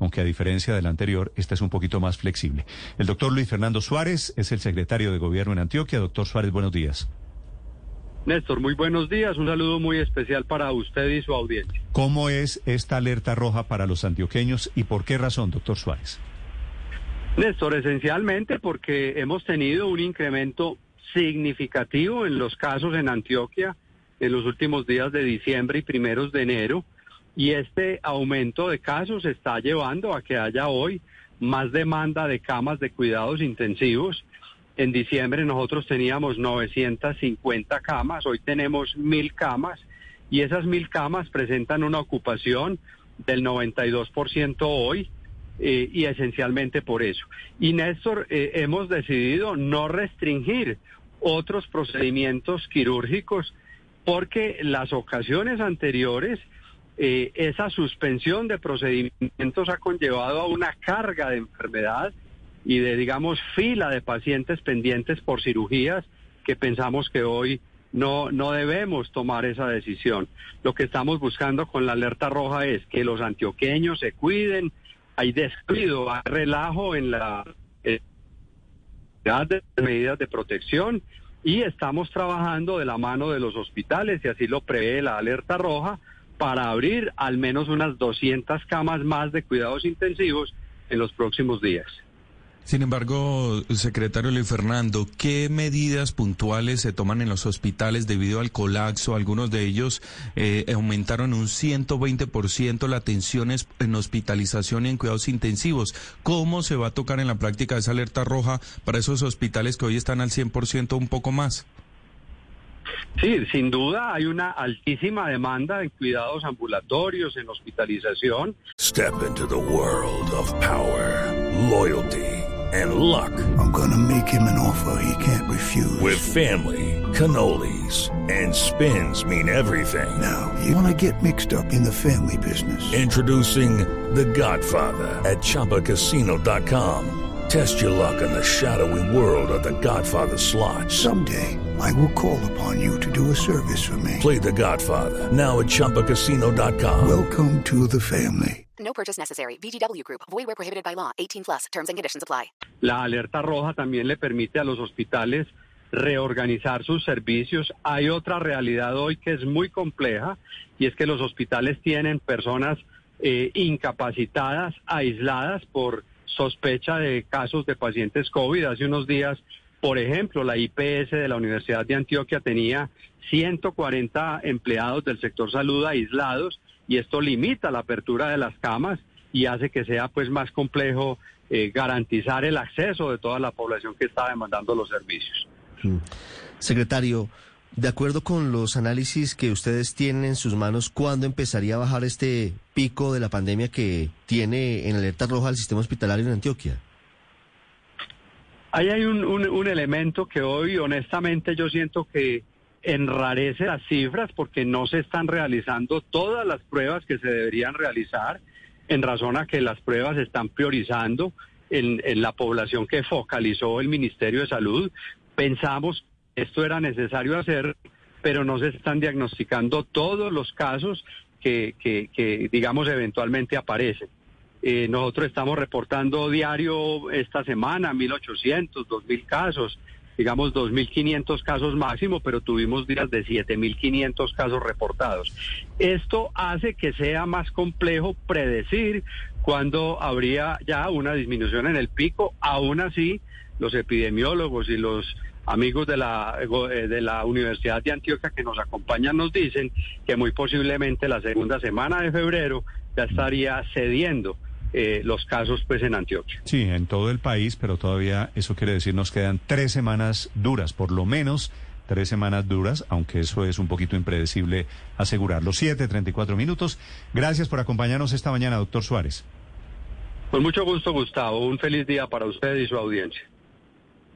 Aunque a diferencia del anterior, esta es un poquito más flexible. El doctor Luis Fernando Suárez es el secretario de Gobierno en Antioquia. Doctor Suárez, buenos días. Néstor, muy buenos días. Un saludo muy especial para usted y su audiencia. ¿Cómo es esta alerta roja para los antioqueños y por qué razón, doctor Suárez? Néstor, esencialmente porque hemos tenido un incremento significativo en los casos en Antioquia en los últimos días de diciembre y primeros de enero. Y este aumento de casos está llevando a que haya hoy más demanda de camas de cuidados intensivos. En diciembre nosotros teníamos 950 camas, hoy tenemos mil camas y esas mil camas presentan una ocupación del 92% hoy eh, y esencialmente por eso. Y Néstor, eh, hemos decidido no restringir otros procedimientos quirúrgicos porque las ocasiones anteriores eh, esa suspensión de procedimientos ha conllevado a una carga de enfermedad y de, digamos, fila de pacientes pendientes por cirugías que pensamos que hoy no, no debemos tomar esa decisión. Lo que estamos buscando con la alerta roja es que los antioqueños se cuiden, hay descuido, hay relajo en la eh, de medidas de protección y estamos trabajando de la mano de los hospitales y así lo prevé la alerta roja para abrir al menos unas 200 camas más de cuidados intensivos en los próximos días. Sin embargo, secretario Luis Fernando, ¿qué medidas puntuales se toman en los hospitales debido al colapso? Algunos de ellos eh, aumentaron un 120% la atención en hospitalización y en cuidados intensivos. ¿Cómo se va a tocar en la práctica esa alerta roja para esos hospitales que hoy están al 100% un poco más? Sí, sin duda hay una altísima demanda en cuidados ambulatorios, en hospitalización. Step into the world of power, loyalty and luck. I'm gonna make him an offer he can't refuse. With family, cannolis and spins mean everything. Now, you wanna get mixed up in the family business. Introducing The Godfather at chapacasino.com. Test your luck in the shadowy world of The Godfather slot. Someday I will call upon you to do a service for me. Play the Godfather, now at Chumpacasino.com. Welcome to the family. No purchase necessary. VGW Group. Void where prohibited by law. 18 plus. Terms and conditions apply. La alerta roja también le permite a los hospitales reorganizar sus servicios. Hay otra realidad hoy que es muy compleja y es que los hospitales tienen personas eh, incapacitadas, aisladas por sospecha de casos de pacientes COVID. Hace unos días por ejemplo, la IPS de la Universidad de Antioquia tenía 140 empleados del sector salud aislados y esto limita la apertura de las camas y hace que sea pues más complejo eh, garantizar el acceso de toda la población que está demandando los servicios. Mm. Secretario, de acuerdo con los análisis que ustedes tienen en sus manos, ¿cuándo empezaría a bajar este pico de la pandemia que tiene en alerta roja el sistema hospitalario en Antioquia? Ahí hay un, elemento que hoy honestamente yo siento que enrarece las cifras porque no se están realizando todas las pruebas que se deberían realizar en razón a que las pruebas están priorizando en, en la población que focalizó el Ministerio de Salud. Pensamos esto era necesario hacer, pero no se están diagnosticando todos los casos que, digamos, eventualmente aparecen. Eh, nosotros estamos reportando diario esta semana 1.800, 2.000 casos, digamos 2.500 casos máximo, pero tuvimos días de 7.500 casos reportados. Esto hace que sea más complejo predecir cuándo habría ya una disminución en el pico. Aún así, los epidemiólogos y los amigos de la, eh, de la Universidad de Antioquia que nos acompañan nos dicen que muy posiblemente la segunda semana de febrero ya estaría cediendo eh, los casos pues en Antioquia. Sí, en todo el país, pero todavía eso quiere decir nos quedan tres semanas duras, por lo menos tres semanas duras, aunque eso es un poquito impredecible asegurarlo. 7.34 minutos. Gracias por acompañarnos esta mañana, doctor Suárez. Con mucho gusto, Gustavo. Un feliz día para usted y su audiencia.